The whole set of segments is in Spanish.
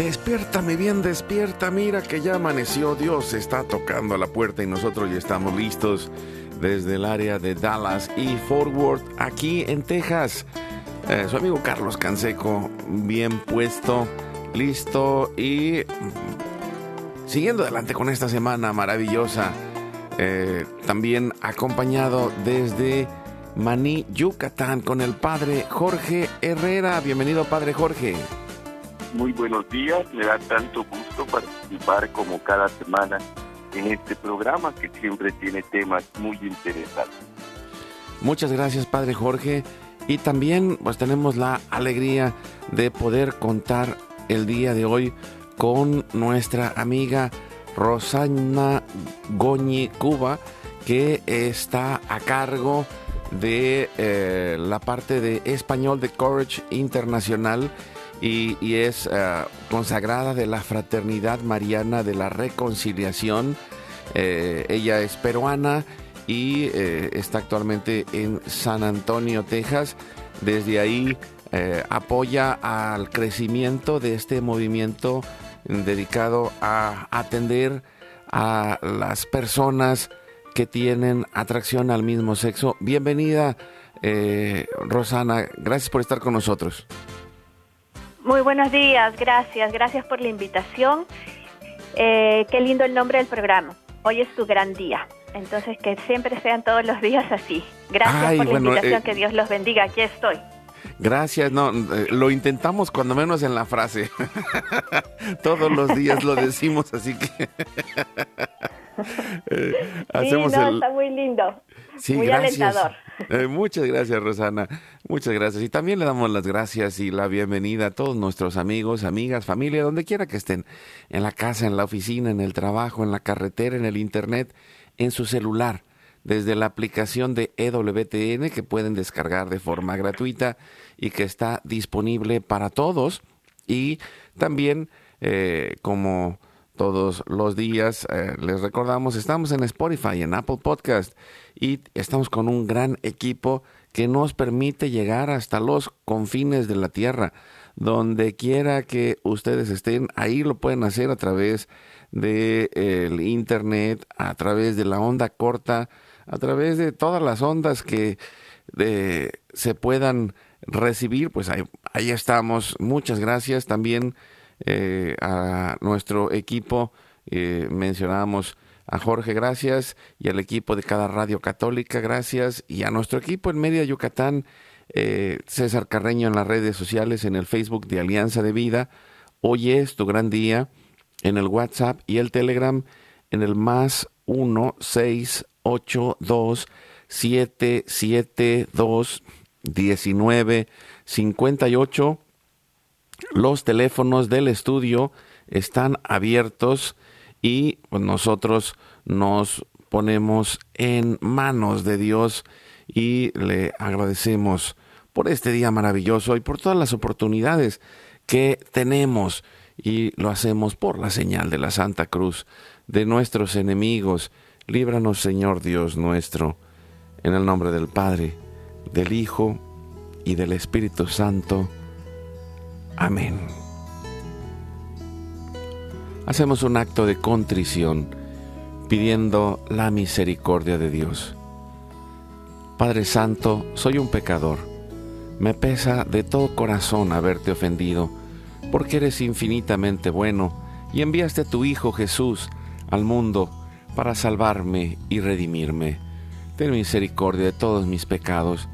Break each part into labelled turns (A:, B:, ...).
A: Despiértame bien, despierta, mira que ya amaneció, Dios está tocando la puerta y nosotros ya estamos listos desde el área de Dallas y Forward, aquí en Texas. Eh, su amigo Carlos Canseco, bien puesto, listo y mm, siguiendo adelante con esta semana maravillosa. Eh, también acompañado desde Maní, Yucatán, con el padre Jorge Herrera. Bienvenido, padre Jorge.
B: Muy buenos días, me da tanto gusto participar como cada semana en este programa que siempre tiene temas muy interesantes.
A: Muchas gracias, Padre Jorge. Y también pues tenemos la alegría de poder contar el día de hoy con nuestra amiga Rosana Goñi Cuba, que está a cargo de eh, la parte de español de Courage Internacional y, es eh, consagrada de la Fraternidad Mariana de la Reconciliación. Eh, ella es peruana y eh, está actualmente en San Antonio, Texas. Desde ahí apoya al crecimiento de este movimiento dedicado a atender a las personas que tienen atracción al mismo sexo. Bienvenida, Rosana. Gracias por estar con nosotros.
C: Muy buenos días, gracias, gracias por la invitación. Eh, qué lindo el nombre del programa. Hoy es tu gran día. Entonces, que siempre sean todos los días así. Gracias por la invitación, eh, que Dios los bendiga. Aquí estoy.
A: Gracias, no, eh, lo intentamos cuando menos en la frase. todos los días lo decimos, así que
C: hacemos sí, no, está muy lindo.
A: Sí,
C: muy
A: gracias.
C: alentador.
A: Eh, muchas gracias, Rosana. Muchas gracias. Y también le damos las gracias y la bienvenida a todos nuestros amigos, amigas, familia, donde quiera que estén, en la casa, en la oficina, en el trabajo, en la carretera, en el internet, en su celular, desde la aplicación de EWTN que pueden descargar de forma gratuita y que está disponible para todos. Y también, eh, como todos los días. Eh, les recordamos, estamos en Spotify, en Apple Podcast y estamos con un gran equipo que nos permite llegar hasta los confines de la tierra. Donde quiera que ustedes estén, ahí lo pueden hacer a través del de, internet, a través de la onda corta, a través de todas las ondas que se puedan recibir, pues ahí estamos. Muchas gracias también eh, a nuestro equipo. Eh, mencionamos a Jorge, gracias, y al equipo de cada radio católica, gracias, y a nuestro equipo en Media Yucatán, eh, César Carreño en las redes sociales, en el Facebook de Alianza de Vida. Hoy es tu gran día, en el WhatsApp y el Telegram, en el más 1 6 8 2 7 7 2 19 58 los teléfonos del estudio están abiertos y pues, nosotros nos ponemos en manos de Dios y le agradecemos por este día maravilloso y por todas las oportunidades que tenemos y lo hacemos por la señal de la Santa Cruz de nuestros enemigos. Líbranos, Señor Dios nuestro, en el nombre del Padre, del Hijo y del Espíritu Santo. Amén. Hacemos un acto de contrición pidiendo la misericordia de Dios. Padre Santo, soy un pecador. Me pesa de todo corazón haberte ofendido, porque eres infinitamente bueno y enviaste a tu Hijo Jesús al mundo para salvarme y redimirme. Ten misericordia de todos mis pecados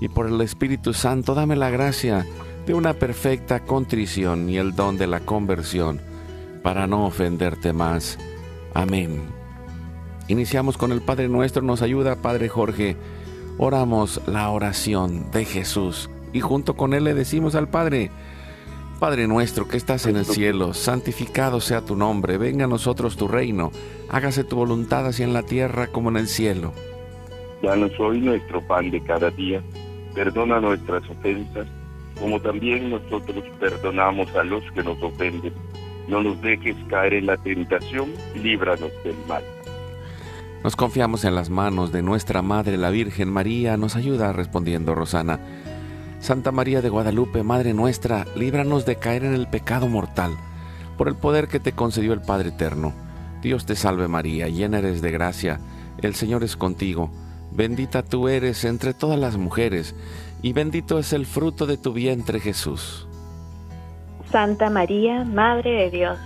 A: y por el Espíritu Santo dame la gracia de una perfecta contrición y el don de la conversión para no ofenderte más. Amén. Iniciamos con el Padre Nuestro, nos ayuda Padre Jorge. Oramos la oración de Jesús y junto con él le decimos al Padre, Padre nuestro que estás en el cielo, santificado sea tu nombre, venga a nosotros tu reino, hágase tu voluntad así en la tierra como en el cielo.
B: Danos hoy nuestro pan de cada día, perdona nuestras ofensas, como también nosotros perdonamos a los que nos ofenden no nos dejes caer en la tentación líbranos del mal.
A: Nos confiamos en las manos de nuestra Madre la Virgen María, nos ayuda respondiendo Rosana. Santa María de Guadalupe, Madre nuestra, líbranos de caer en el pecado mortal, por el poder que te concedió el Padre Eterno. Dios te salve María, llena eres de gracia, el Señor es contigo, bendita tú eres entre todas las mujeres, y bendito es el fruto de tu vientre Jesús.
C: Santa María, Madre de Dios,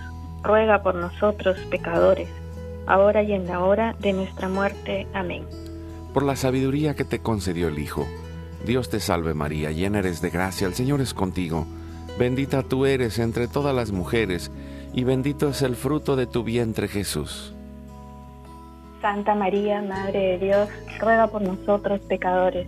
C: ruega por nosotros pecadores, ahora y en la hora de nuestra muerte. Amén.
A: Por la sabiduría que te concedió el Hijo, Dios te salve María, llena eres de gracia, el Señor es contigo, bendita tú eres entre todas las mujeres, y bendito es el fruto de tu vientre Jesús.
C: Santa María, Madre de Dios, ruega por nosotros pecadores,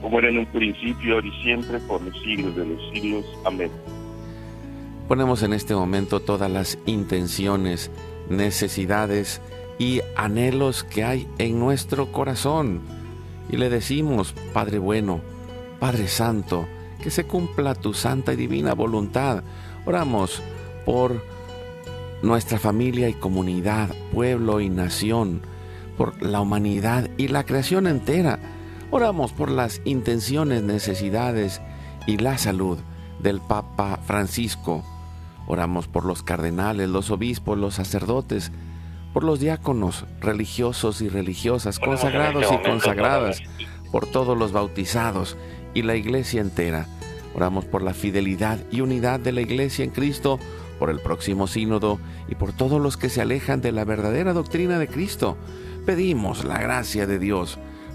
B: como era en un principio, ahora y siempre, por los siglos de los siglos. Amén.
A: Ponemos en este momento todas las intenciones, necesidades y anhelos que hay en nuestro corazón y le decimos, Padre bueno, Padre Santo, que se cumpla tu santa y divina voluntad. Oramos por nuestra familia y comunidad, pueblo y nación, por la humanidad y la creación entera Oramos por las intenciones, necesidades y la salud del Papa Francisco. Oramos por los cardenales, los obispos, los sacerdotes, por los diáconos religiosos y religiosas, consagrados y consagradas, por todos los bautizados y la iglesia entera. Oramos por la fidelidad y unidad de la iglesia en Cristo, por el próximo sínodo y por todos los que se alejan de la verdadera doctrina de Cristo. Pedimos la gracia de Dios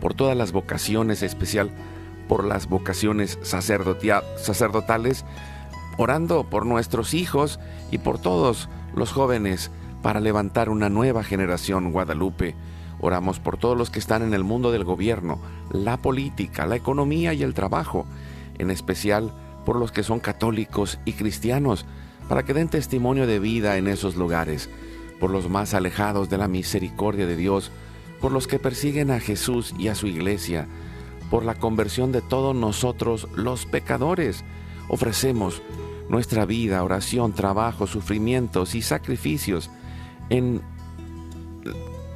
A: por todas las vocaciones, especial por las vocaciones sacerdotales, orando por nuestros hijos y por todos los jóvenes para levantar una nueva generación Guadalupe. Oramos por todos los que están en el mundo del gobierno, la política, la economía y el trabajo, en especial por los que son católicos y cristianos, para que den testimonio de vida en esos lugares, por los más alejados de la misericordia de Dios, por los que persiguen a Jesús y a su iglesia, por la conversión de todos nosotros los pecadores. Ofrecemos nuestra vida, oración, trabajo, sufrimientos y sacrificios en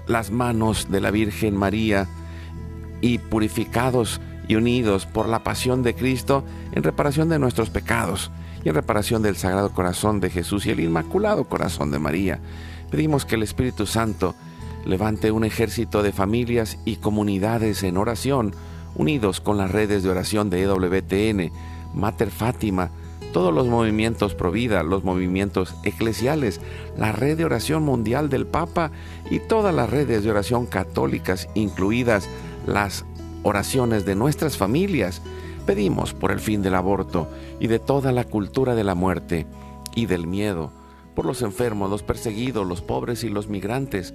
A: las manos de la Virgen María y purificados y unidos por la pasión de Cristo en reparación de nuestros pecados y en reparación del Sagrado Corazón de Jesús y el Inmaculado Corazón de María. Pedimos que el Espíritu Santo levante un ejército de familias y comunidades en oración, unidos con las redes de oración de EWTN, Mater Fátima, todos los movimientos Provida, los movimientos eclesiales, la red de oración mundial del Papa y todas las redes de oración católicas, incluidas las oraciones de nuestras familias. Pedimos por el fin del aborto y de toda la cultura de la muerte y del miedo, por los enfermos, los perseguidos, los pobres y los migrantes,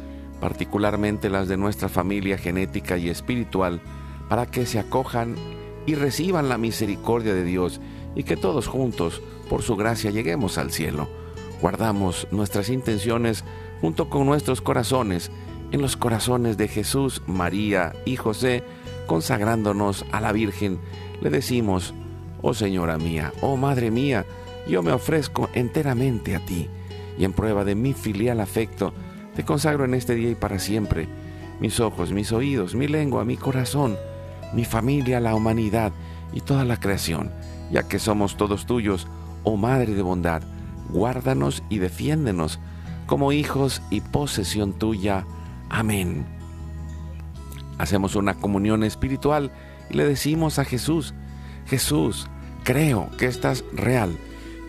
A: particularmente las de nuestra familia genética y espiritual, para que se acojan y reciban la misericordia de Dios y que todos juntos, por su gracia, lleguemos al cielo. Guardamos nuestras intenciones junto con nuestros corazones en los corazones de Jesús, María y José, consagrándonos a la Virgen. Le decimos, oh Señora mía, oh Madre mía, yo me ofrezco enteramente a ti, y en prueba de mi filial afecto, te consagro en este día y para siempre mis ojos, mis oídos, mi lengua, mi corazón, mi familia, la humanidad y toda la creación, ya que somos todos tuyos, oh Madre de bondad, guárdanos y defiéndenos como hijos y posesión tuya. Amén. Hacemos una comunión espiritual y le decimos a Jesús, Jesús, creo que estás real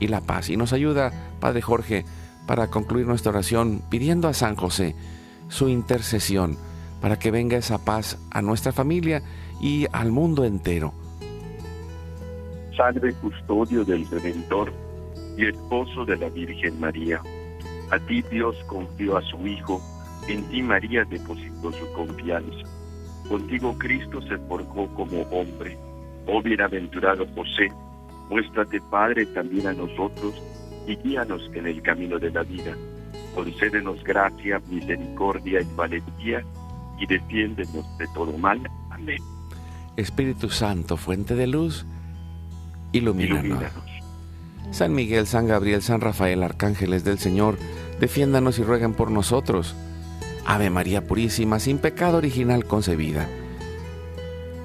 A: y la paz. Y nos ayuda, Padre Jorge, para concluir nuestra oración pidiendo a San José su intercesión para que venga esa paz a nuestra familia y al mundo entero.
B: Salve custodio del Redentor y esposo de la Virgen María. A ti Dios confió a su Hijo, en ti María depositó su confianza. Contigo Cristo se forjó como hombre. Oh bienaventurado José, muéstrate Padre también a nosotros y guíanos en el camino de la vida. Concédenos gracia, misericordia y valentía y defiéndenos de todo mal. Amén.
A: Espíritu Santo, fuente de luz, ilumínanos. San Miguel, San Gabriel, San Rafael, arcángeles del Señor, defiéndanos y rueguen por nosotros. Ave María Purísima, sin pecado original concebida.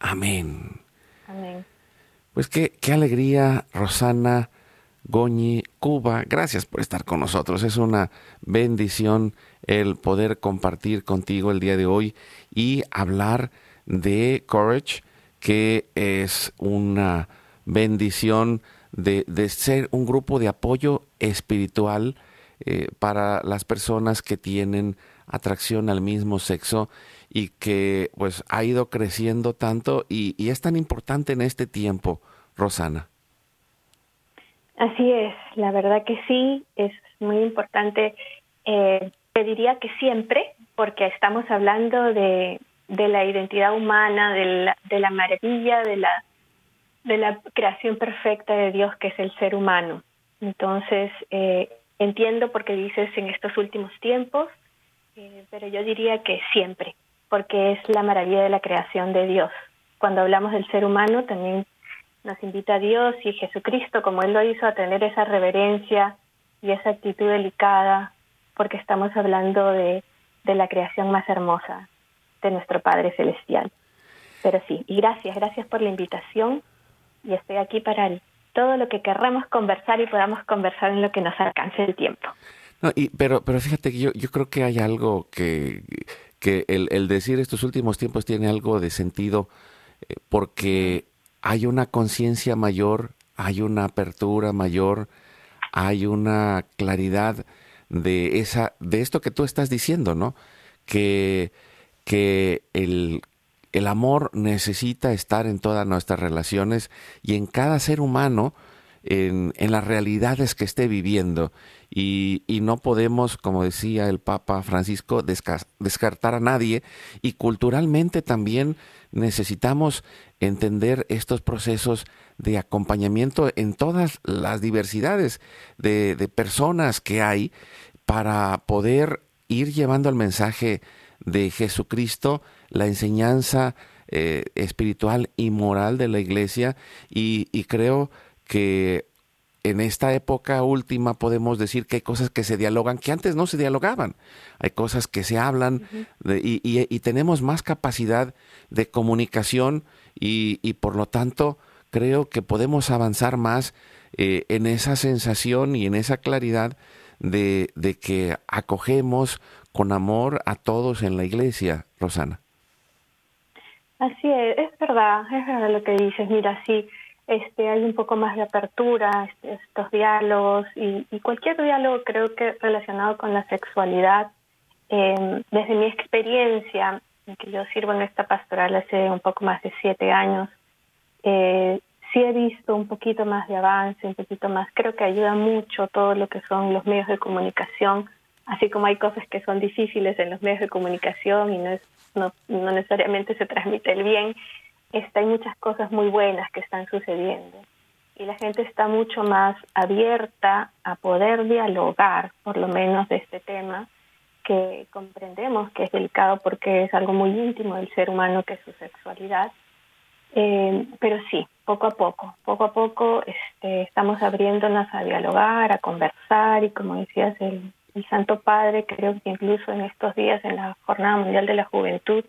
A: Amén.
D: Amén.
A: Pues qué, qué alegría, Rosana, Goñi, Cuba, gracias por estar con nosotros. Es una bendición el poder compartir contigo el día de hoy y hablar de Courage, que es una bendición de, ser un grupo de apoyo espiritual eh, para las personas que tienen atracción al mismo sexo y que pues ha ido creciendo tanto y, es tan importante en este tiempo, Rosana.
D: Así es, la verdad que sí, es muy importante. Eh, te diría que siempre, porque estamos hablando de, la identidad humana, de la, de la maravilla, de la, de la creación perfecta de Dios que es el ser humano. Entonces, eh, entiendo por qué dices en estos últimos tiempos, eh, pero yo diría que siempre, porque es la maravilla de la creación de Dios. Cuando hablamos del ser humano, también nos invita a Dios y Jesucristo, como Él lo hizo, a tener esa reverencia y esa actitud delicada, porque estamos hablando de, la creación más hermosa, de nuestro Padre Celestial. Pero sí, y gracias, gracias por la invitación y estoy aquí para todo lo que querramos conversar y podamos conversar en lo que nos alcance el tiempo.
A: No, pero, pero fíjate que yo creo que hay algo que, que el, el decir estos últimos tiempos tiene algo de sentido eh, porque hay una conciencia mayor hay una apertura mayor, hay una claridad de esa, de esto que tú estás diciendo, ¿no? Que, que el, el amor necesita estar en todas nuestras relaciones y en cada ser humano, en, en las realidades que esté viviendo. Y, no podemos, como decía el Papa Francisco, descartar a nadie. Y culturalmente también necesitamos entender estos procesos de acompañamiento en todas las diversidades de, personas que hay para poder ir llevando el mensaje de Jesucristo, la enseñanza eh, espiritual y moral de la iglesia y, creo que en esta época última podemos decir que hay cosas que se dialogan que antes no se dialogaban, hay cosas que se hablan de, y, y, y, tenemos más capacidad de comunicación y, por lo tanto creo que podemos avanzar más eh, en esa sensación y en esa claridad de, de que acogemos con amor a todos en la iglesia, Rosana.
D: Así es, es verdad, es verdad lo que dices. Mira, sí, este, hay un poco más de apertura, este, estos diálogos y, y, cualquier diálogo creo que relacionado con la sexualidad, eh, desde mi experiencia, que yo sirvo en esta pastoral hace un poco más de siete años, eh, sí he visto un poquito más de avance, un poquito más, creo que ayuda mucho todo lo que son los medios de comunicación así como hay cosas que son difíciles en los medios de comunicación y no, es, no, no necesariamente se transmite el bien, está, hay muchas cosas muy buenas que están sucediendo. Y la gente está mucho más abierta a poder dialogar, por lo menos de este tema, que comprendemos que es delicado porque es algo muy íntimo del ser humano, que es su sexualidad. Eh, pero sí, poco a poco, poco a poco este, estamos abriéndonos a dialogar, a conversar y como decías, el, el Santo Padre, creo que incluso en estos días, en la Jornada Mundial de la Juventud,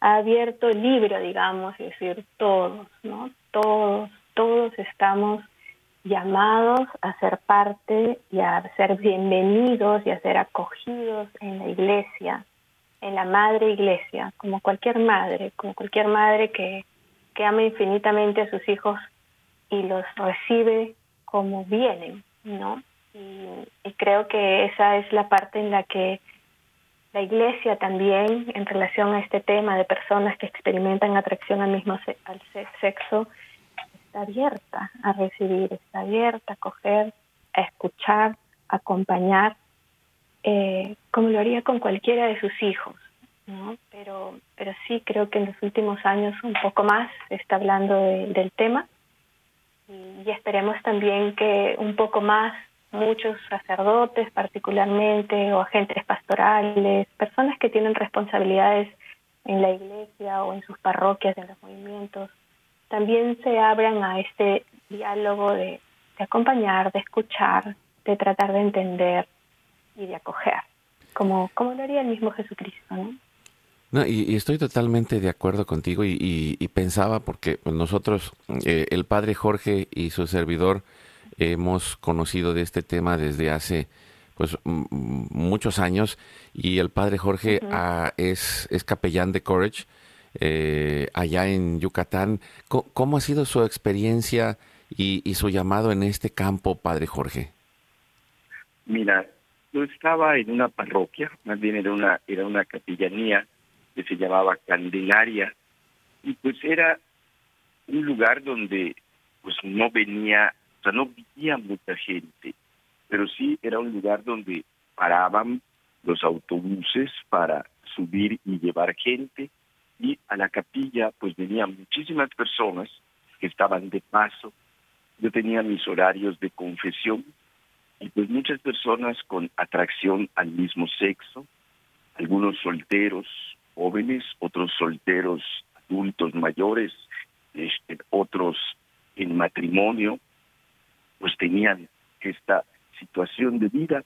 D: ha abierto el libro, digamos, es decir, todos, ¿no? Todos, todos estamos llamados a ser parte y a ser bienvenidos y a ser acogidos en la iglesia, en la madre iglesia, como cualquier madre, como cualquier madre que, que ama infinitamente a sus hijos y los recibe como vienen, ¿no? y, creo que esa es la parte en la que la iglesia también, en relación a este tema de personas que experimentan atracción al mismo al sexo, está abierta a recibir, está abierta a coger, a escuchar, a acompañar, eh, como lo haría con cualquiera de sus hijos. ¿no? Pero, pero sí creo que en los últimos años un poco más se está hablando de, del tema y esperemos también que un poco más muchos sacerdotes particularmente o agentes pastorales, personas que tienen responsabilidades en la iglesia o en sus parroquias, en los movimientos, también se abran a este diálogo de, acompañar, de escuchar, de tratar de entender y de acoger, como, como lo haría el mismo Jesucristo, ¿no?
A: No, y, estoy totalmente de acuerdo contigo y pensaba porque nosotros, eh, el padre Jorge y su servidor, hemos conocido de este tema desde hace pues muchos años y el padre Jorge uh -huh. es, es capellán de Courage eh, allá en Yucatán. ¿Cómo, ¿Cómo, ha sido su experiencia y, y, su llamado en este campo, padre Jorge?
B: Mira, yo estaba en una parroquia, más bien era una, era una capellanía que se llamaba Candelaria y pues era un lugar donde pues no venía no vivía mucha gente, pero sí era un lugar donde paraban los autobuses para subir y llevar gente y a la capilla pues venían muchísimas personas que estaban de paso. Yo tenía mis horarios de confesión y pues muchas personas con atracción al mismo sexo, algunos solteros jóvenes, otros solteros adultos mayores, este, otros en matrimonio, pues tenían esta situación de vida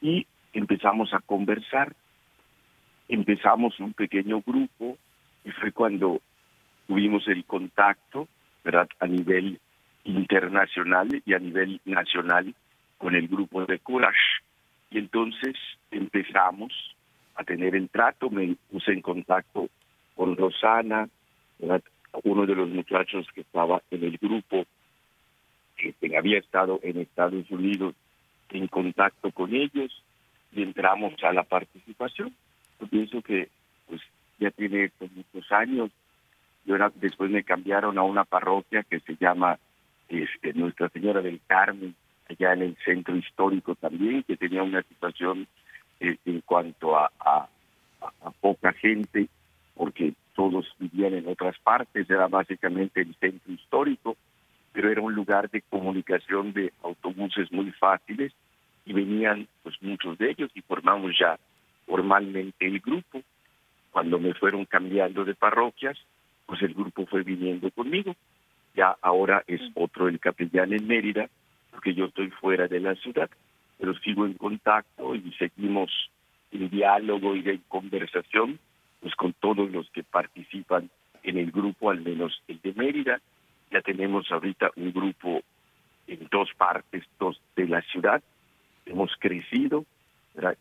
B: y empezamos a conversar, empezamos un pequeño grupo y fue cuando tuvimos el contacto, ¿verdad?, a nivel internacional y a nivel nacional con el grupo de Courage. Y entonces empezamos a tener el trato, me puse en contacto con Rosana, ¿verdad? uno de los muchachos que estaba en el grupo había estado en Estados Unidos en contacto con ellos y entramos a la participación. Yo pienso que pues ya tiene muchos años. Yo después me cambiaron a una parroquia que se llama este, Nuestra Señora del Carmen, allá en el centro histórico también, que tenía una situación eh, en cuanto a, a, poca gente, porque todos vivían en otras partes, era básicamente el centro histórico, pero era un lugar de comunicación de autobuses muy fáciles y venían pues muchos de ellos y formamos ya formalmente el grupo. Cuando me fueron cambiando de parroquias, pues el grupo fue viniendo conmigo. Ya ahora es otro el capellán en Mérida, porque yo estoy fuera de la ciudad, pero sigo en contacto y seguimos en diálogo y en conversación pues con todos los que participan en el grupo, al menos el de Mérida. Ya tenemos ahorita un grupo en dos partes dos de la ciudad. Hemos crecido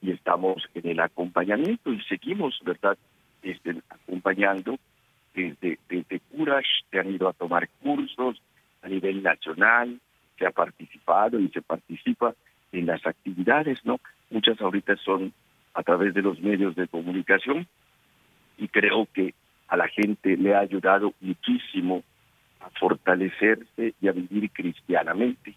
B: y estamos en el acompañamiento y seguimos, ¿verdad? Este, acompañando desde, desde Courage, se han ido a tomar cursos a nivel nacional, se ha participado y se participa en las actividades, ¿no? Muchas ahorita son a través de los medios de comunicación y creo que a la gente le ha ayudado muchísimo a fortalecerse y a vivir cristianamente.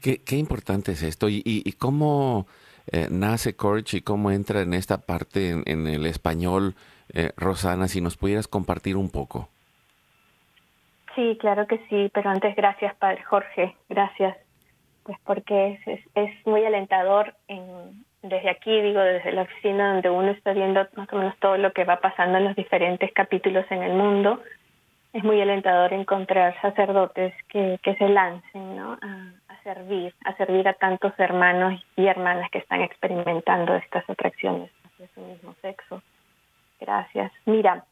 A: Qué, qué importante es esto y, y, cómo eh, nace Courage y cómo entra en esta parte en, en el español, eh, Rosana, si nos pudieras compartir un poco.
D: Sí, claro que sí, pero antes gracias, Padre Jorge, gracias, pues porque es, es, muy alentador en, desde aquí, digo, desde la oficina donde uno está viendo más o menos todo lo que va pasando en los diferentes capítulos en el mundo, es muy alentador encontrar sacerdotes que, que se lancen ¿no? a, a servir, a servir a tantos hermanos y hermanas que están experimentando estas atracciones hacia su mismo sexo. Gracias. Mira,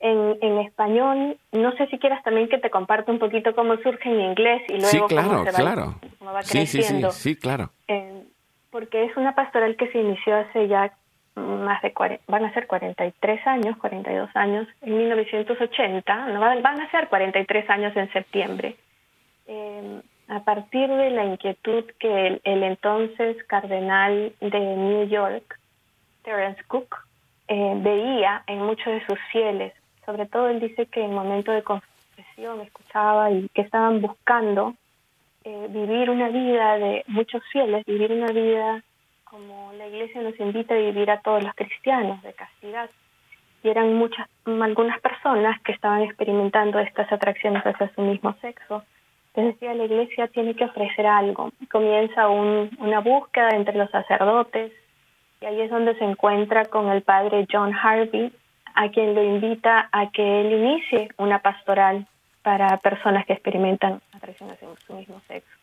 D: en, en español. No sé si quieras también que te comparta un poquito cómo surge en inglés y luego
A: sí, claro,
D: cómo, se va,
A: claro.
D: cómo va
A: sí,
D: creciendo.
A: Sí, sí, sí, claro.
D: Eh, porque es una pastoral que se inició hace ya más de 40, van a ser 43 años, 42 años, en 1980, no, van a ser 43 años en septiembre. Eh, a partir de la inquietud que el, el entonces cardenal de New York, Terence Cook, eh, veía en muchos de sus fieles sobre todo él dice que en momento de confesión escuchaba y que estaban buscando eh, vivir una vida de muchos fieles, vivir una vida como la iglesia nos invita a vivir a todos los cristianos, de castidad. Y eran muchas, algunas personas que estaban experimentando estas atracciones hacia su mismo sexo. Entonces decía, la iglesia tiene que ofrecer algo. Comienza un, una búsqueda entre los sacerdotes, y ahí es donde se encuentra con el padre John Harvey, a quien lo invita a que él inicie una pastoral para personas que experimentan atracciones en su mismo sexo.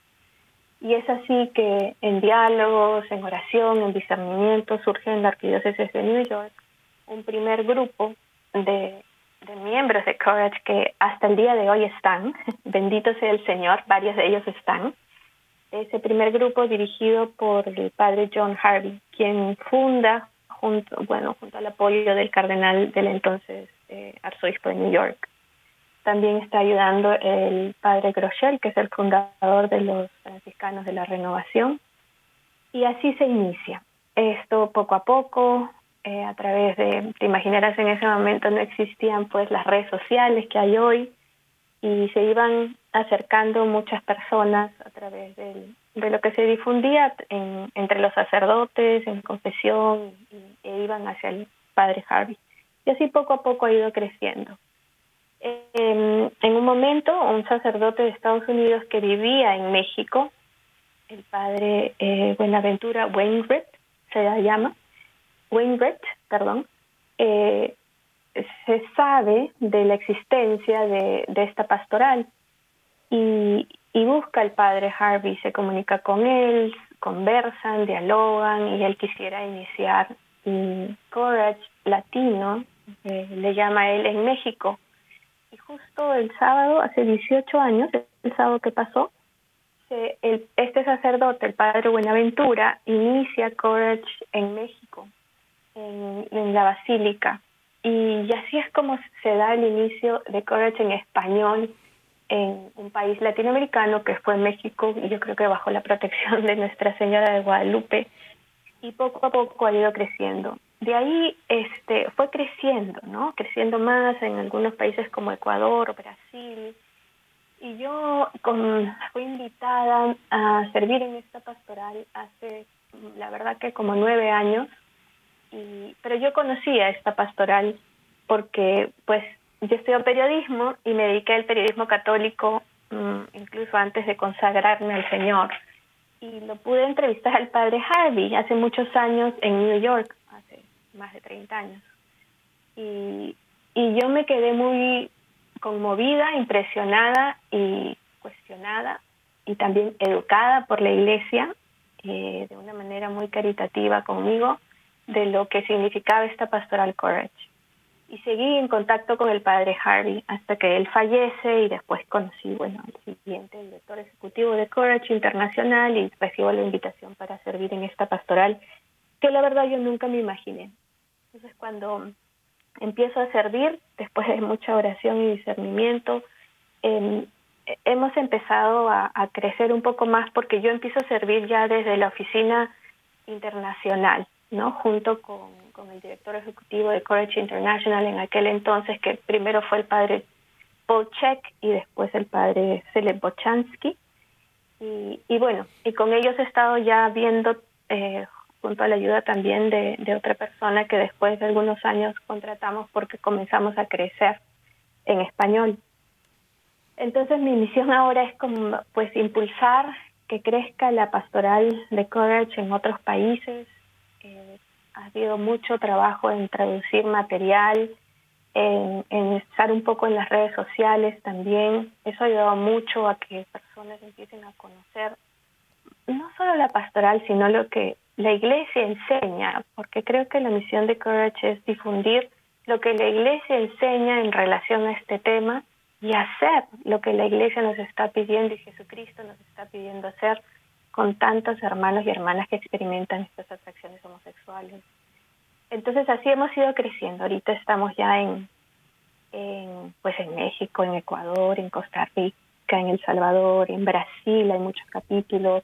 D: Y es así que en diálogos, en oración, en discernimiento, surge en la Arquidiócesis de New York un primer grupo de, miembros de Courage que hasta el día de hoy están, bendito sea el Señor, varios de ellos están. Ese primer grupo dirigido por el padre John Harvey, quien funda junto, bueno, junto al apoyo del cardenal del entonces eh, arzobispo de New York. También está ayudando el padre Groschel, que es el fundador de los franciscanos de la renovación. Y así se inicia. Esto poco a poco, eh, a través de, te imaginarás en ese momento no existían pues las redes sociales que hay hoy y se iban acercando muchas personas a través de lo que se difundía en, entre los sacerdotes, en confesión, e iban hacia el padre Harvey. Y así poco a poco ha ido creciendo. En, un momento, un sacerdote de Estados Unidos que vivía en México, el padre eh, Buenaventura Wainwright, se llama, Wainwright, perdón, eh, se sabe de la existencia de, esta pastoral y, y busca al padre Harvey, se comunica con él, conversan, dialogan y él quisiera iniciar un Courage Latino, eh, le llama él en México. Y justo el sábado, hace 18 años, el sábado que pasó, el, este sacerdote, el padre Buenaventura, inicia Courage en México, en, en la Basílica. Y así es como se da el inicio de Courage en español en un país latinoamericano que fue México, y yo creo que bajo la protección de Nuestra Señora de Guadalupe, y poco a poco ha ido creciendo. De ahí este, fue creciendo, ¿no? Creciendo más en algunos países como Ecuador, Brasil. Y yo fui invitada a servir en esta pastoral hace, la verdad que como nueve años, y, pero yo conocía esta pastoral porque pues yo estudio periodismo y me dediqué al periodismo católico mm, incluso antes de consagrarme al Señor. Y lo pude entrevistar al padre Harvey hace muchos años en New York, más de 30 años. Y, y yo me quedé muy conmovida, impresionada y cuestionada y también educada por la iglesia eh, de una manera muy caritativa conmigo de lo que significaba esta pastoral courage y seguí en contacto con el padre Harvey hasta que él fallece y después conocí, bueno, el siguiente director ejecutivo de Courage Internacional y recibo la invitación para servir en esta pastoral que la verdad yo nunca me imaginé. Entonces cuando empiezo a servir, después de mucha oración y discernimiento, em, hemos empezado a, crecer un poco más porque yo empiezo a servir ya desde la oficina internacional, ¿no? Junto con el director ejecutivo de Courage International en aquel entonces, que primero fue el padre Paul Check y después el padre Celeb Bochansky. Y, y, bueno, y con ellos he estado ya viendo, eh, junto a la ayuda también de, de otra persona que después de algunos años contratamos porque comenzamos a crecer en español. Entonces mi misión ahora es como pues impulsar que crezca la pastoral de Courage en otros países, eh, ha habido mucho trabajo en traducir material, en, en, estar un poco en las redes sociales también. Eso ha ayudado mucho a que personas empiecen a conocer no solo la pastoral, sino lo que la iglesia enseña, porque creo que la misión de Courage es difundir lo que la iglesia enseña en relación a este tema y hacer lo que la iglesia nos está pidiendo y Jesucristo nos está pidiendo hacer con tantos hermanos y hermanas que experimentan estas atracciones homosexuales. Entonces así hemos ido creciendo. Ahorita estamos ya en, pues en México, en Ecuador, en Costa Rica, en El Salvador, en Brasil hay muchos capítulos,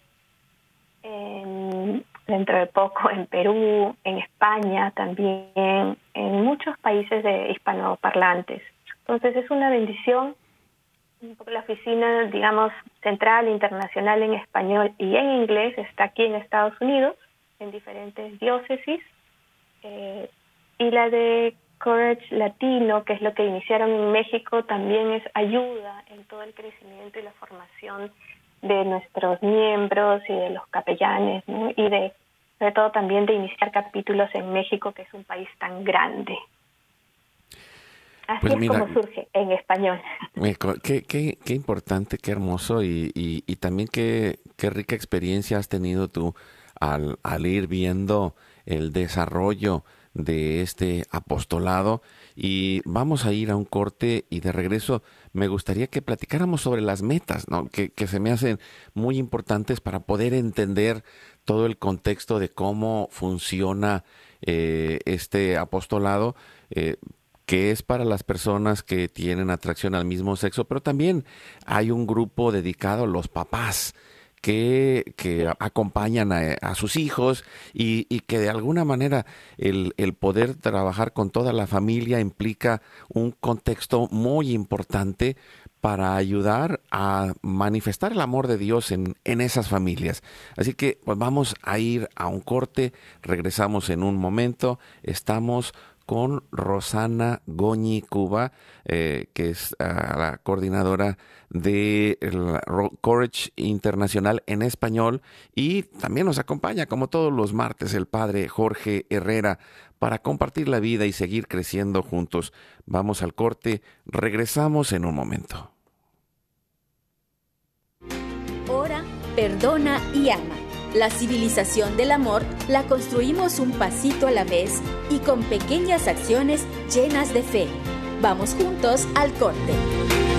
D: dentro de poco en Perú, en España también, en muchos países de hispanoparlantes. Entonces es una bendición la oficina, digamos, central, internacional en español y en inglés está aquí en Estados Unidos, en diferentes diócesis. Eh, y la de Courage Latino, que es lo que iniciaron en México, también es ayuda en todo el crecimiento y la formación de nuestros miembros y de los capellanes, ¿no? Y de, sobre todo también de iniciar capítulos en México, que es un país tan grande. Así pues es como surge en español.
A: Qué, qué, qué importante, qué hermoso y, y, también qué, qué, rica experiencia has tenido tú al, al ir viendo el desarrollo de este apostolado y vamos a ir a un corte y de regreso me gustaría que platicáramos sobre las metas, ¿no? que, que se me hacen muy importantes para poder entender todo el contexto de cómo funciona eh, este apostolado. Eh, que es para las personas que tienen atracción al mismo sexo, pero también hay un grupo dedicado a los papás que, que acompañan a, sus hijos y, y, que de alguna manera el, el, poder trabajar con toda la familia implica un contexto muy importante para ayudar a manifestar el amor de Dios en, en esas familias. Así que pues vamos a ir a un corte, regresamos en un momento, estamos con Rosana Goñi Cuba, eh, que es ah, la coordinadora de Courage Internacional en español. Y también nos acompaña, como todos los martes, el padre Jorge Herrera para compartir la vida y seguir creciendo juntos. Vamos al corte, regresamos en un momento.
E: Ora, perdona y ama la civilización del amor la construimos un pasito a la vez y con pequeñas acciones llenas de fe. Vamos juntos al corte.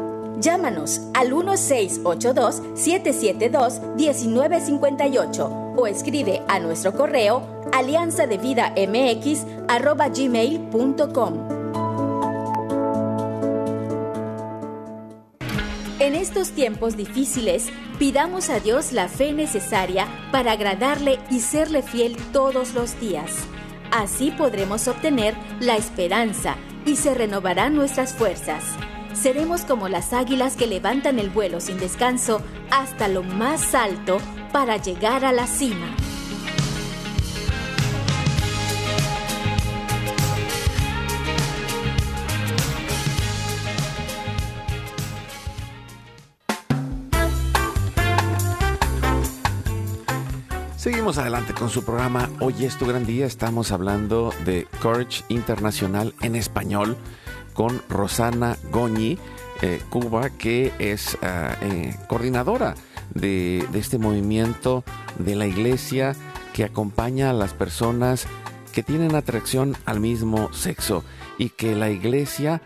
E: Llámanos al 1682-772-1958 o escribe a nuestro correo alianza de vida mx gmail.com. En estos tiempos difíciles, pidamos a Dios la fe necesaria para agradarle y serle fiel todos los días. Así podremos obtener la esperanza y se renovarán nuestras fuerzas. Seremos como las águilas que levantan el vuelo sin descanso hasta lo más alto para llegar a la cima.
A: Seguimos adelante con su programa Hoy es tu gran día. Estamos hablando de Courage Internacional en español con Rosana Goñi, eh, Cuba, que es ah, eh, coordinadora de, este movimiento de la iglesia que acompaña a las personas que tienen atracción al mismo sexo y que la iglesia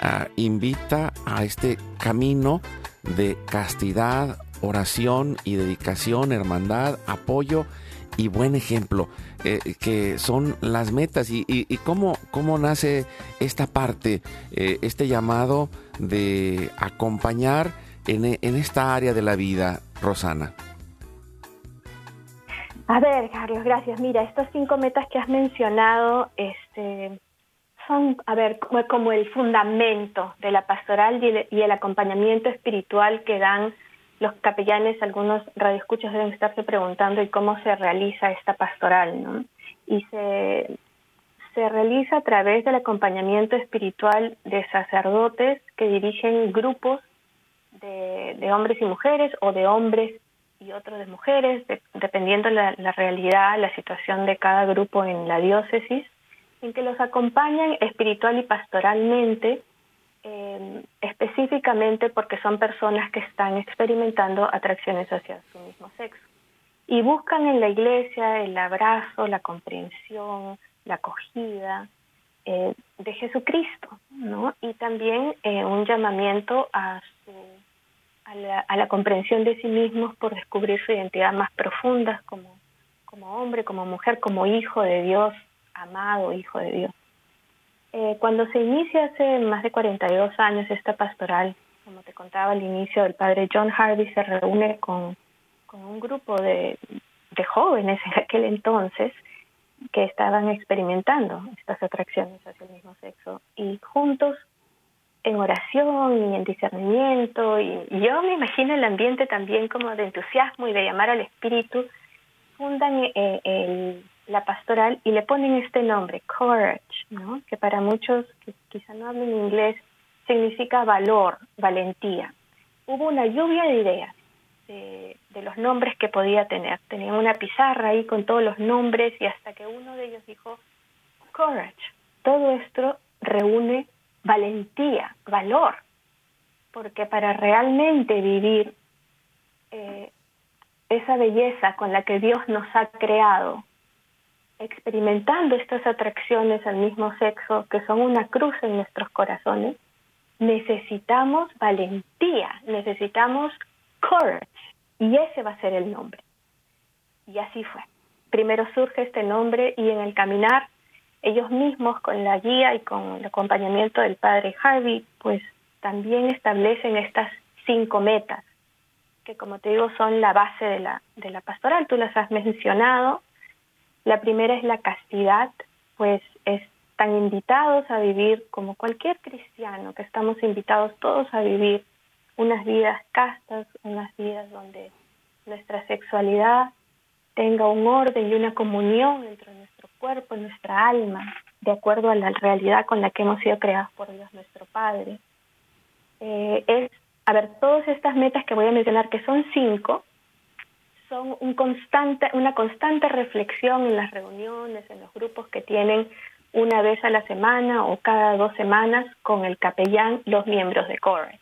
A: ah, invita a este camino de castidad, oración y dedicación, hermandad, apoyo y buen ejemplo, eh, que son las metas y, cómo, cómo nace esta parte, eh, este llamado de acompañar en, en, esta área de la vida, Rosana.
D: A ver, Carlos, gracias. Mira, estas cinco metas que has mencionado este, son, a ver, como, como el fundamento de la pastoral y el acompañamiento espiritual que dan los capellanes, algunos radioescuchos deben estarse preguntando y cómo se realiza esta pastoral, ¿no? Y se, se realiza a través del acompañamiento espiritual de sacerdotes que dirigen grupos de, de hombres y mujeres o de hombres y otros de mujeres, dependiendo la, la realidad, la situación de cada grupo en la diócesis, en que los acompañan espiritual y pastoralmente eh, específicamente porque son personas que están experimentando atracciones hacia su mismo sexo y buscan en la iglesia el abrazo, la comprensión, la acogida eh, de Jesucristo, ¿no? Y también eh, un llamamiento a su a la, a la, comprensión de sí mismos por descubrir su identidad más profunda como, como hombre, como mujer, como hijo de Dios, amado hijo de Dios. Eh, cuando se inicia hace más de 42 años esta pastoral, como te contaba al inicio, el padre John Harvey se reúne con, con un grupo de, de jóvenes en aquel entonces que estaban experimentando estas atracciones hacia el mismo sexo y juntos en oración y en discernimiento. Y yo me imagino el ambiente también como de entusiasmo y de llamar al espíritu. Fundan eh, el la pastoral y le ponen este nombre, courage, que para muchos que quizá no hablen inglés significa valor, valentía. Hubo una lluvia de ideas de, los nombres que podía tener. Tenían una pizarra ahí con todos los nombres y hasta que uno de ellos dijo, courage. Todo esto reúne valentía, valor, porque para realmente vivir eh, esa belleza con la que Dios nos ha creado, experimentando estas atracciones al mismo sexo, que son una cruz en nuestros corazones, necesitamos valentía, necesitamos courage, y ese va a ser el nombre. Y así fue. Primero surge este nombre y en el caminar, ellos mismos con la guía y con el acompañamiento del padre Harvey, pues también establecen estas cinco metas, que como te digo son la base de la, de la pastoral, tú las has mencionado, la primera es la castidad, pues están invitados a vivir como cualquier cristiano, que estamos invitados todos a vivir unas vidas castas, unas vidas donde nuestra sexualidad tenga un orden y una comunión entre nuestro cuerpo y nuestra alma, de acuerdo a la realidad con la que hemos sido creados por Dios nuestro Padre. Eh, es, a ver, todas estas metas que voy a mencionar, que son cinco, son un constante, una constante reflexión en las reuniones, en los grupos que tienen una vez a la semana o cada dos semanas con el capellán, los miembros de Courage.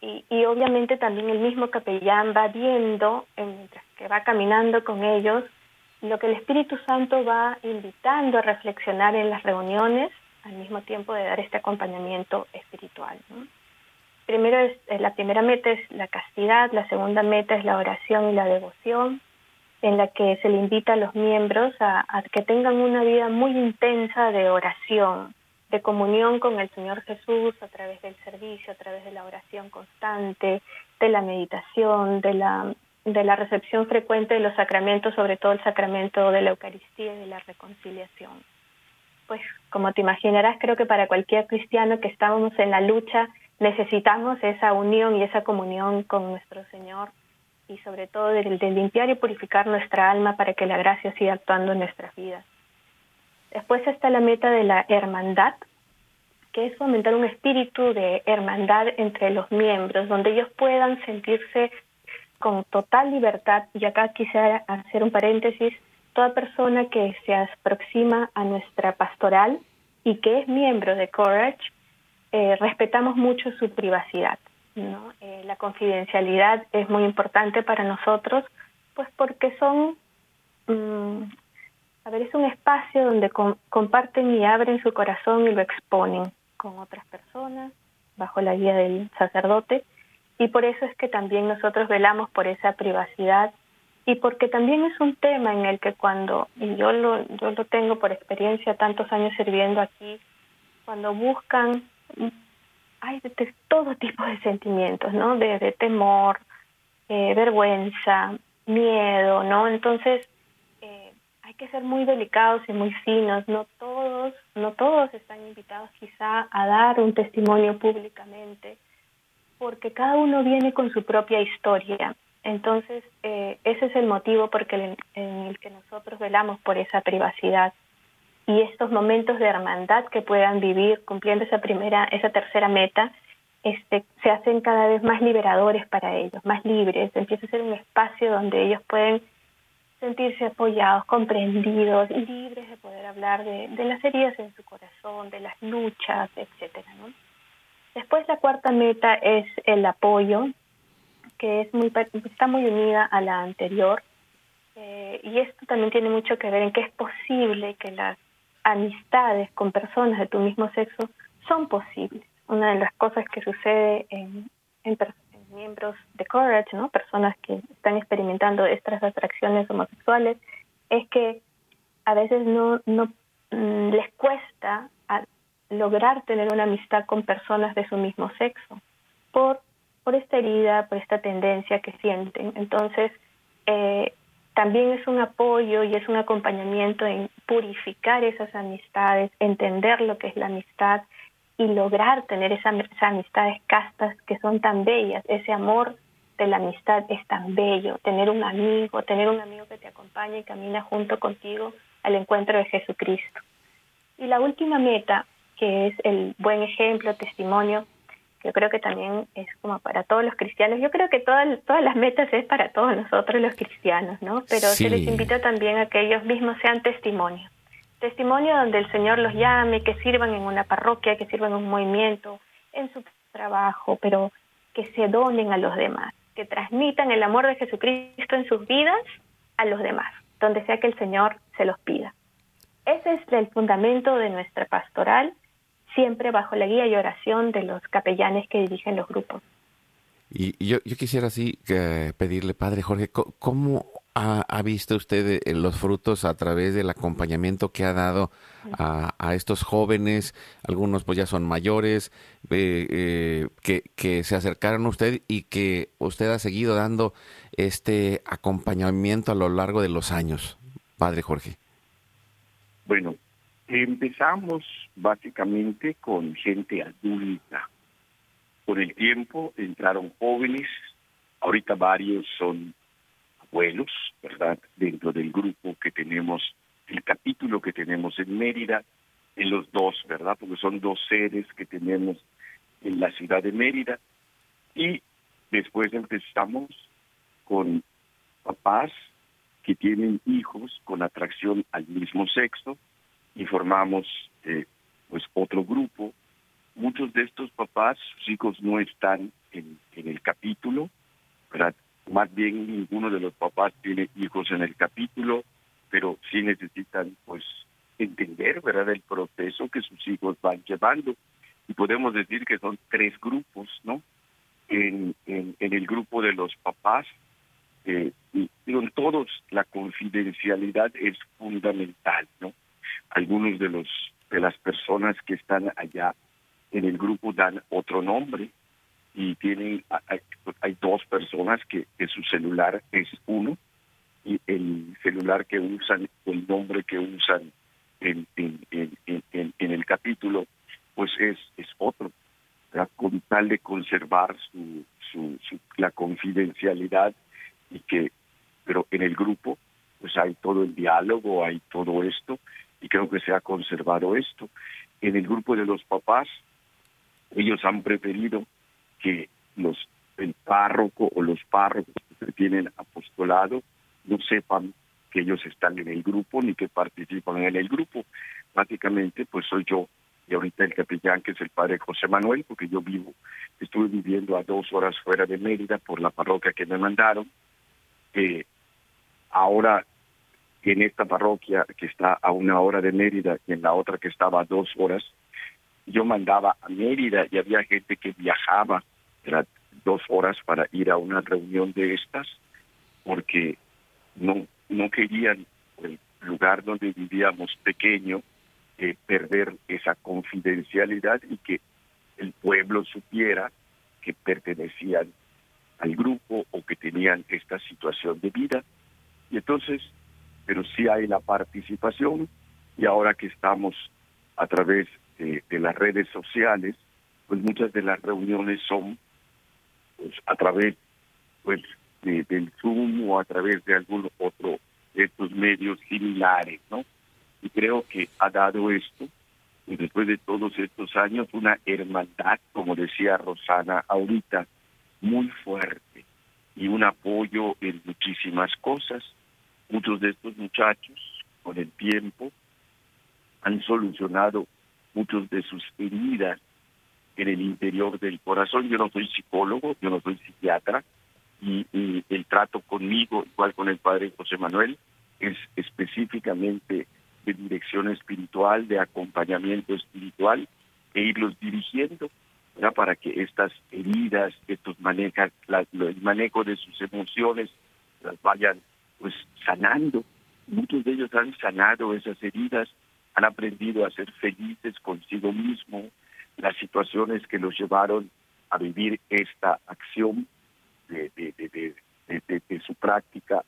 D: Y, y obviamente también el mismo capellán va viendo, mientras que va caminando con ellos, lo que el Espíritu Santo va invitando a reflexionar en las reuniones, al mismo tiempo de dar este acompañamiento espiritual. Primero es, eh, la primera meta es la castidad, la segunda meta es la oración y la devoción, en la que se le invita a los miembros a, que tengan una vida muy intensa de oración, de comunión con el Señor Jesús a través del servicio, a través de la oración constante, de la meditación, de la, de la recepción frecuente de los sacramentos, sobre todo el sacramento de la Eucaristía y de la reconciliación. Pues como te imaginarás, creo que para cualquier cristiano que estamos en la lucha, necesitamos esa unión y esa comunión con nuestro Señor y sobre todo de, limpiar y purificar nuestra alma para que la gracia siga actuando en nuestras vidas. Después está la meta de la hermandad, que es fomentar un espíritu de hermandad entre los miembros, donde ellos puedan sentirse con total libertad. Y acá quisiera hacer un paréntesis, toda persona que se aproxima a nuestra pastoral y que es miembro de Courage, eh, respetamos mucho su privacidad. ¿no? Eh, la confidencialidad es muy importante para nosotros, pues porque son, mm, a ver, es un espacio donde comparten y abren su corazón y lo exponen con otras personas bajo la guía del sacerdote y por eso es que también nosotros velamos por esa privacidad y porque también es un tema en el que cuando, y yo lo, yo lo tengo por experiencia tantos años sirviendo aquí, cuando buscan hay de, todo tipo de sentimientos, ¿no? De, temor, eh, vergüenza, miedo, ¿no? Entonces, eh, hay que ser muy delicados y muy finos. No todos, no todos están invitados quizá a dar un testimonio públicamente, porque cada uno viene con su propia historia. Entonces, eh, ese es el motivo porque en el que nosotros velamos por esa privacidad y estos momentos de hermandad que puedan vivir cumpliendo esa primera, esa tercera meta, este, se hacen cada vez más liberadores para ellos, más libres, empieza a ser un espacio donde ellos pueden sentirse apoyados, comprendidos, libres de poder hablar de, las heridas en su corazón, de las luchas, etcétera. Después la cuarta meta es el apoyo, que es muy, está muy unida a la anterior, eh, y esto también tiene mucho que ver en que es posible que las amistades con personas de tu mismo sexo son posibles. Una de las cosas que sucede en, miembros de Courage, ¿no? personas que están experimentando estas atracciones homosexuales, es que a veces no, no mm, les cuesta lograr tener una amistad con personas de su mismo sexo por, por esta herida, por esta tendencia que sienten. Entonces, eh, también es un apoyo y es un acompañamiento en purificar esas amistades, entender lo que es la amistad y lograr tener esas, amistades castas que son tan bellas. Ese amor de la amistad es tan bello, tener un amigo, tener un amigo que te acompañe y camina junto contigo al encuentro de Jesucristo. Y la última meta, que es el buen ejemplo, testimonio, yo creo que también es como para todos los cristianos. Yo creo que todas, todas las metas es para todos nosotros los cristianos, ¿no? Pero se les invita también a que ellos mismos sean testimonio. Testimonio donde el Señor los llame, que sirvan en una parroquia, que sirvan en un movimiento, en su trabajo, pero que se donen a los demás, que transmitan el amor de Jesucristo en sus vidas a los demás, donde sea que el Señor se los pida. Ese es el fundamento de nuestra pastoral siempre bajo la guía y oración de los capellanes que dirigen los grupos.
A: Y yo, yo quisiera así que pedirle, Padre Jorge, ¿cómo ha, visto usted eh, los frutos a través del acompañamiento que ha dado a, estos jóvenes? Algunos pues ya son mayores, eh, eh, que, que se acercaron a usted y que usted ha seguido dando este acompañamiento a lo largo de los años, Padre Jorge.
B: Bueno, Empezamos básicamente con gente adulta. Con el tiempo entraron jóvenes, ahorita varios son abuelos, ¿verdad? Dentro del grupo que tenemos, el capítulo que tenemos en Mérida, en los dos, ¿verdad? Porque son dos sedes que tenemos en la ciudad de Mérida. Y después empezamos con papás que tienen hijos con atracción al mismo sexo y formamos eh, pues otro grupo. Muchos de estos papás, sus hijos no están en, en el capítulo, ¿verdad? más bien ninguno de los papás tiene hijos en el capítulo, pero sí necesitan pues entender verdad el proceso que sus hijos van llevando y podemos decir que son tres grupos no en, en, el grupo de los papás eh, y en todos la confidencialidad es fundamental no algunos de los de las personas que están allá en el grupo dan otro nombre y tienen hay, hay dos personas que, que su celular es uno y el celular que usan el nombre que usan en, en, en, en el capítulo pues es es otro con tal de conservar su, su, su, la confidencialidad y que pero en el grupo pues hay todo el diálogo hay todo esto y creo que se ha conservado esto en el grupo de los papás ellos han preferido que los el párroco o los párrocos que tienen apostolado no sepan que ellos están en el grupo ni que participan en el grupo. Básicamente, pues soy yo y ahorita el capellán que es el padre José Manuel, porque yo vivo, estuve viviendo a dos horas fuera de Mérida por la parroquia que me mandaron. Eh, ahora en esta parroquia que está a una hora de Mérida y en la otra que estaba a dos horas, yo mandaba a Mérida y había gente que viajaba era dos horas para ir a una reunión de estas porque no no querían el lugar donde vivíamos pequeño eh, perder esa confidencialidad y que el pueblo supiera que pertenecían al grupo o que tenían esta situación de vida. Y entonces pero sí hay la participación y ahora que estamos a través de, las redes sociales pues muchas de las reuniones son pues, a través pues de, del Zoom o a través de algún otro de estos medios similares, ¿no? Y creo que ha dado esto, y después de todos estos años, una hermandad, como decía Rosana ahorita, muy fuerte y un apoyo en muchísimas cosas. Muchos de estos muchachos, con el tiempo, han solucionado muchos de sus heridas en el interior del corazón. Yo no soy psicólogo, yo no soy psiquiatra, y, el trato conmigo, igual con el padre José Manuel, es específicamente de dirección espiritual, de acompañamiento espiritual, e irlos dirigiendo para que estas heridas, estos maneja, el manejo de sus emociones, las vayan pues sanando. Muchos de ellos han sanado esas heridas, han aprendido a ser felices consigo mismo, las situaciones que los llevaron a vivir esta acción de, de, de, de, de su práctica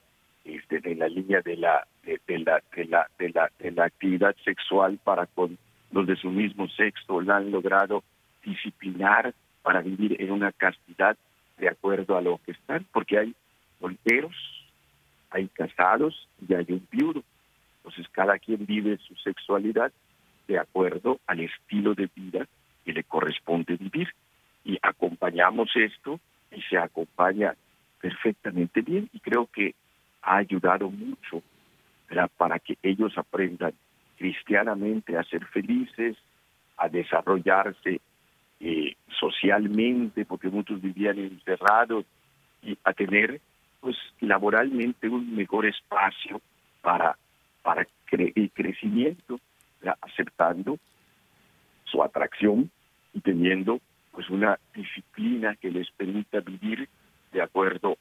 B: este, en la línea de la de, la de la de la de la actividad sexual para con los de su mismo sexo la han logrado disciplinar para vivir en una castidad de acuerdo a lo que están porque hay solteros hay casados y hay un viudo. Entonces cada quien vive su sexualidad de acuerdo al estilo de vida que le corresponde vivir. Y acompañamos esto y se acompaña perfectamente bien. Y creo que ha ayudado mucho para que ellos aprendan cristianamente a ser felices, a desarrollarse eh, socialmente, porque muchos vivían encerrados, y a tener pues laboralmente un mejor espacio para, para el crecimiento, aceptando su atracción y teniendo pues una disciplina que les permita vivir de acuerdo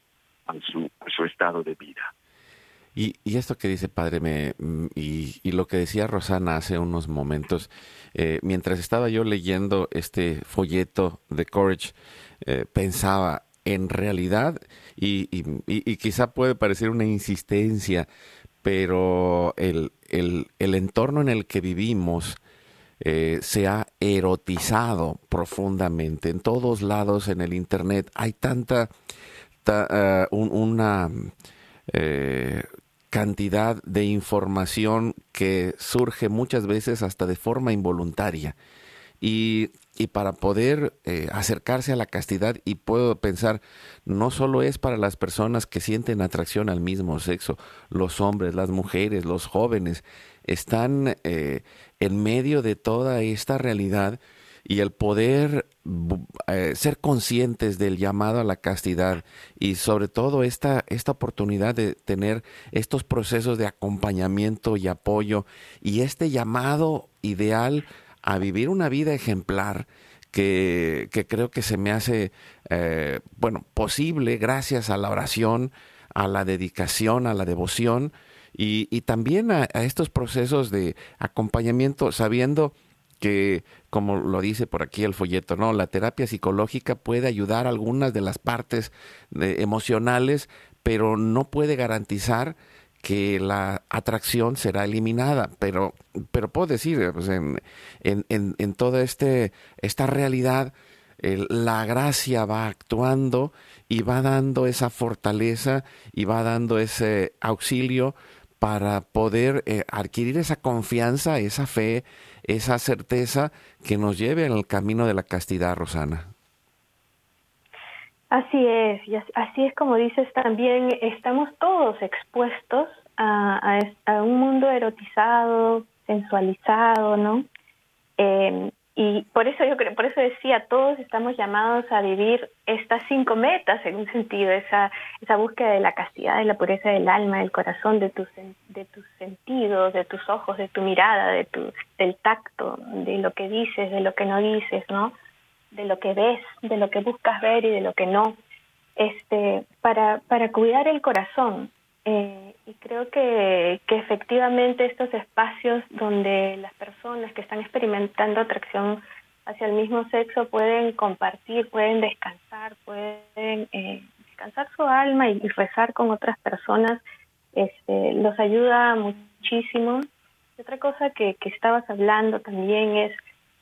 B: a su, su estado de vida.
A: Y, y, esto que dice padre, me, mm, y, y, lo que decía Rosana hace unos momentos, eh, mientras estaba yo leyendo este folleto de Courage, eh, pensaba, en realidad, y, y, quizá puede parecer una insistencia, pero el, el, el entorno en el que vivimos, eh, se ha erotizado profundamente. En todos lados en el Internet hay tanta, un, una eh, cantidad de información que surge muchas veces hasta de forma involuntaria. Y y para poder eh, acercarse a la castidad y puedo pensar, no solo es para las personas que sienten atracción al mismo sexo, los hombres, las mujeres, los jóvenes, están eh, en medio de toda esta realidad y el poder eh, ser conscientes del llamado a la castidad y sobre todo esta, esta oportunidad de tener estos procesos de acompañamiento y apoyo y este llamado ideal a vivir una vida ejemplar que, creo que se me hace, eh, bueno, posible gracias a la oración, a la dedicación, a la devoción y, también a, estos procesos de acompañamiento, sabiendo que, como lo dice por aquí el folleto, ¿no? La terapia psicológica puede ayudar a algunas de las partes eh, emocionales, pero no puede garantizar que la atracción será eliminada, pero, pero puedo decir, pues, en, en, en, toda este, esta realidad, la gracia va actuando y va dando esa fortaleza y va dando ese auxilio para poder eh, adquirir esa confianza, esa fe, esa certeza que nos lleve el camino de la castidad, Rosana.
D: Así es, y así es como dices también, estamos todos expuestos a, un mundo erotizado, sensualizado, ¿no? Eh, y por eso yo creo, por eso decía, todos estamos llamados a vivir estas cinco metas en un sentido, esa, esa búsqueda de la castidad, de la pureza del alma, del corazón, de tus, de tus sentidos, de tus ojos, de tu mirada, de tu, del tacto, de lo que dices, de lo que no dices, ¿no? De lo que ves, de lo que buscas ver y de lo que no, este, para, para cuidar el corazón. Eh, y creo que, que efectivamente estos espacios donde las personas que están experimentando atracción hacia el mismo sexo pueden compartir, pueden descansar, pueden eh, descansar su alma y, rezar con otras personas, este, los ayuda muchísimo. Y otra cosa que, que estabas hablando también es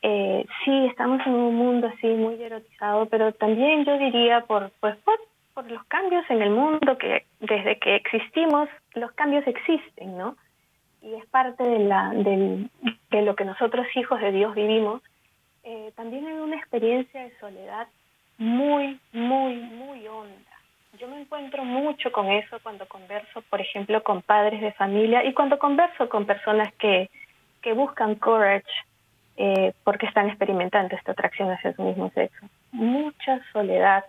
D: eh, sí, estamos en un mundo así muy erotizado, pero también yo diría por, pues, por, por los cambios en el mundo que desde que existimos, los cambios existen, ¿no? Y es parte de, la, del, de lo que nosotros hijos de Dios vivimos. Eh, también hay una experiencia de soledad muy, muy, muy honda. Yo me encuentro mucho con eso cuando converso, por ejemplo, con padres de familia y cuando converso con personas que, que buscan courage eh, porque están experimentando esta atracción hacia su mismo sexo. Mucha soledad,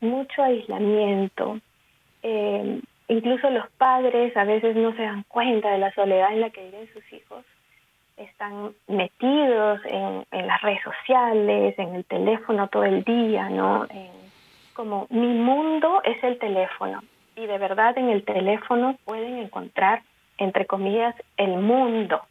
D: mucho aislamiento. Eh, incluso los padres a veces no se dan cuenta de la soledad en la que viven sus hijos. Están metidos en, las redes sociales, en el teléfono todo el día, ¿no? como mi mundo es el teléfono y de verdad en el teléfono pueden encontrar, entre comillas, el mundo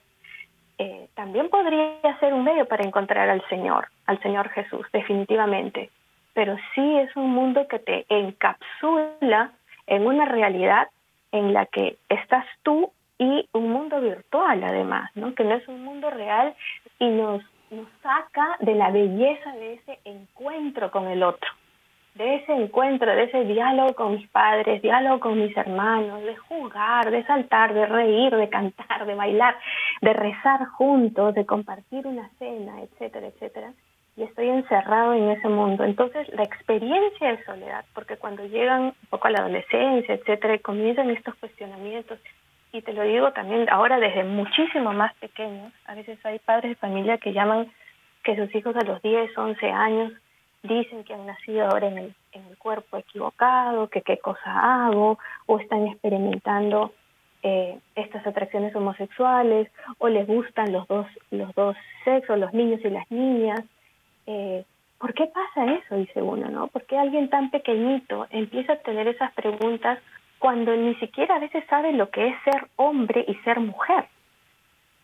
D: eh, también podría ser un medio para encontrar al Señor, al Señor Jesús, definitivamente. Pero sí es un mundo que te encapsula en una realidad en la que estás tú y un mundo virtual además, ¿no? que no es un mundo real y nos, nos saca de la belleza de ese encuentro con el otro de ese encuentro, de ese diálogo con mis padres, diálogo con mis hermanos, de jugar, de saltar, de reír, de cantar, de bailar, de rezar juntos, de compartir una cena, etcétera, etcétera. Y estoy encerrado en ese mundo. Entonces, la experiencia de soledad, porque cuando llegan un poco a la adolescencia, etcétera, y comienzan estos cuestionamientos, y te lo digo también ahora desde muchísimo más pequeños, a veces hay padres de familia que llaman que sus hijos a los 10, 11 años dicen que han nacido ahora en el, en el cuerpo equivocado, que qué cosa hago, o están experimentando eh, estas atracciones homosexuales, o les gustan los dos, los dos sexos, los niños y las niñas. Eh, ¿Por qué pasa eso? Dice uno, ¿no? ¿Por qué alguien tan pequeñito empieza a tener esas preguntas cuando ni siquiera a veces sabe lo que es ser hombre y ser mujer?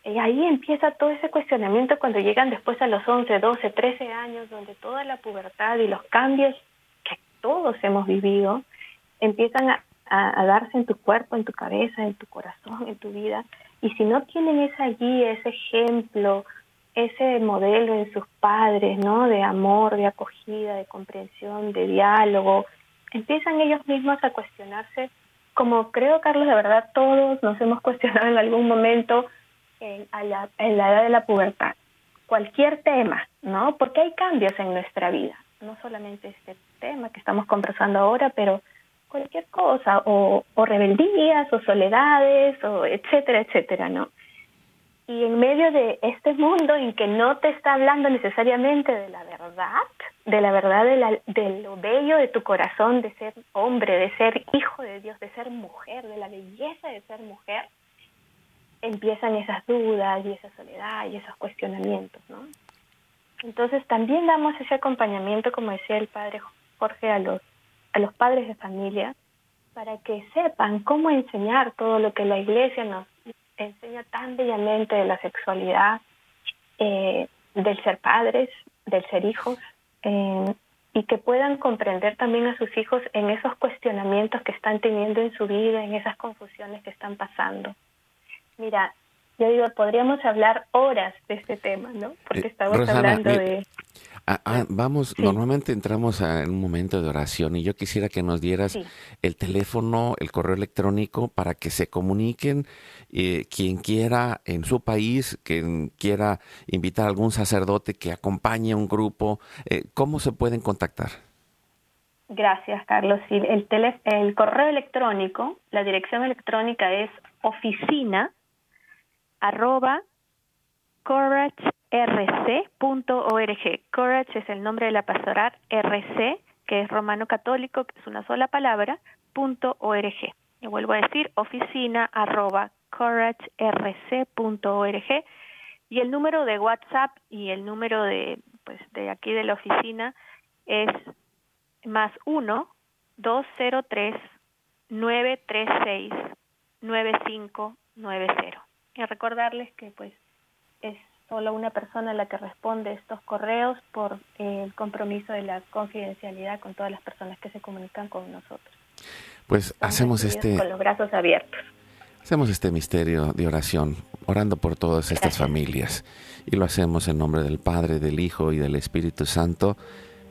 D: Y ahí empieza todo ese cuestionamiento cuando llegan después a los 11, 12, 13 años, donde toda la pubertad y los cambios que todos hemos vivido empiezan a, darse en tu cuerpo, en tu cabeza, en tu corazón, en tu vida. Y si no tienen esa guía, ese ejemplo, ese modelo en sus padres, ¿no? De amor, de acogida, de comprensión, de diálogo, empiezan ellos mismos a cuestionarse, como creo, Carlos, de verdad todos nos hemos cuestionado en algún momento en, la, edad de la pubertad, cualquier tema, ¿no? Porque hay cambios en nuestra vida, no solamente este tema que estamos conversando ahora, pero cualquier cosa, o, o rebeldías, o soledades, o etcétera, etcétera, ¿no? Y en medio de este mundo en que no te está hablando necesariamente de la verdad, de la verdad de, la, de lo bello de tu corazón, de ser hombre, de ser hijo de Dios, de ser mujer, de la belleza de ser mujer, empiezan esas dudas y esa soledad y esos cuestionamientos, ¿no? Entonces también damos ese acompañamiento, como decía el padre Jorge, a los, a los padres de familia, para que sepan cómo enseñar todo lo que la iglesia nos enseña tan bellamente de la sexualidad, eh, del ser padres, del ser hijos, eh, y que puedan comprender también a sus hijos en esos cuestionamientos que están teniendo en su vida, en esas confusiones que están pasando. Mira, yo digo, podríamos hablar horas de este tema, ¿no? Porque
A: Eh,
D: estamos
A: Rosana,
D: hablando
A: mi-
D: de...
A: Ah, ah, vamos,
D: Sí.
A: normalmente entramos a- en un momento de oración y yo quisiera que nos dieras
D: Sí.
A: el teléfono, el correo electrónico para que se comuniquen eh, quien quiera en su país, quien quiera invitar a algún sacerdote que acompañe a un grupo. eh, ¿Cómo se pueden contactar?
D: Gracias, Carlos. Sí, el, tele- el correo electrónico, la dirección electrónica es oficina arroba couragerc.org. Courage es el nombre de la pastoral, RC, que es romano católico, que es una sola palabra, punto .org. Y vuelvo a decir, oficina arroba couragerc.org. Y el número de WhatsApp y el número de, pues, de aquí de la oficina es más 1 203 936 9590. Y recordarles que pues es solo una persona la que responde estos correos por eh, el compromiso de la confidencialidad con todas las personas que se comunican con nosotros.
A: Pues hacemos este,
D: con los brazos abiertos.
A: hacemos este misterio de oración, orando por todas estas familias. Y lo hacemos en nombre del Padre, del Hijo y del Espíritu Santo.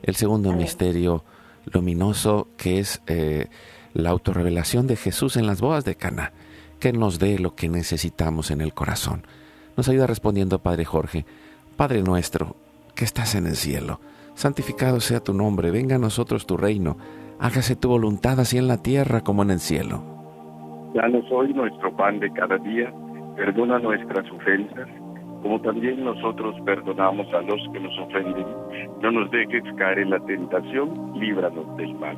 A: El segundo
D: Amén.
A: misterio luminoso que es eh, la autorrevelación de Jesús en las bodas de Cana, que nos dé lo que necesitamos en el corazón. Nos ayuda respondiendo Padre Jorge, Padre nuestro, que estás en el cielo, santificado sea tu nombre, venga a nosotros tu reino, hágase tu voluntad así en la tierra como en el cielo.
B: Danos hoy nuestro pan de cada día, perdona nuestras ofensas, como también nosotros perdonamos a los que nos ofenden. No nos dejes caer en la tentación, líbranos del mal.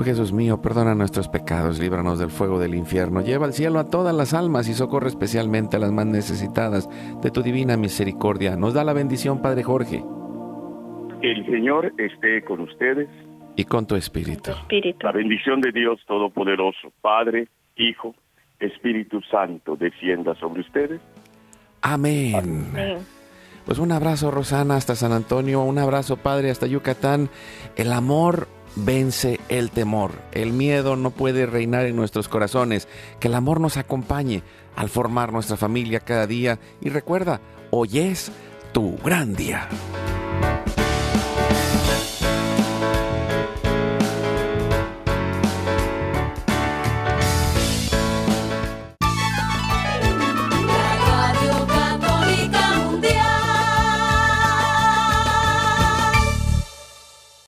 A: Oh Jesús mío, perdona nuestros pecados, líbranos del fuego del infierno, lleva al cielo a todas las almas y socorre especialmente a las más necesitadas de tu divina misericordia. Nos da la bendición, Padre Jorge,
B: El Señor esté con ustedes.
A: y con tu espíritu.
D: Espíritu.
B: La bendición de Dios Todopoderoso, Padre, Hijo, Espíritu Santo, descienda sobre ustedes.
A: Amén.
D: Amén.
A: Pues un abrazo Rosana hasta San Antonio, un abrazo Padre hasta Yucatán. El amor vence el temor. El miedo no puede reinar en nuestros corazones. Que el amor nos acompañe al formar nuestra familia cada día. Y recuerda, hoy es tu gran día.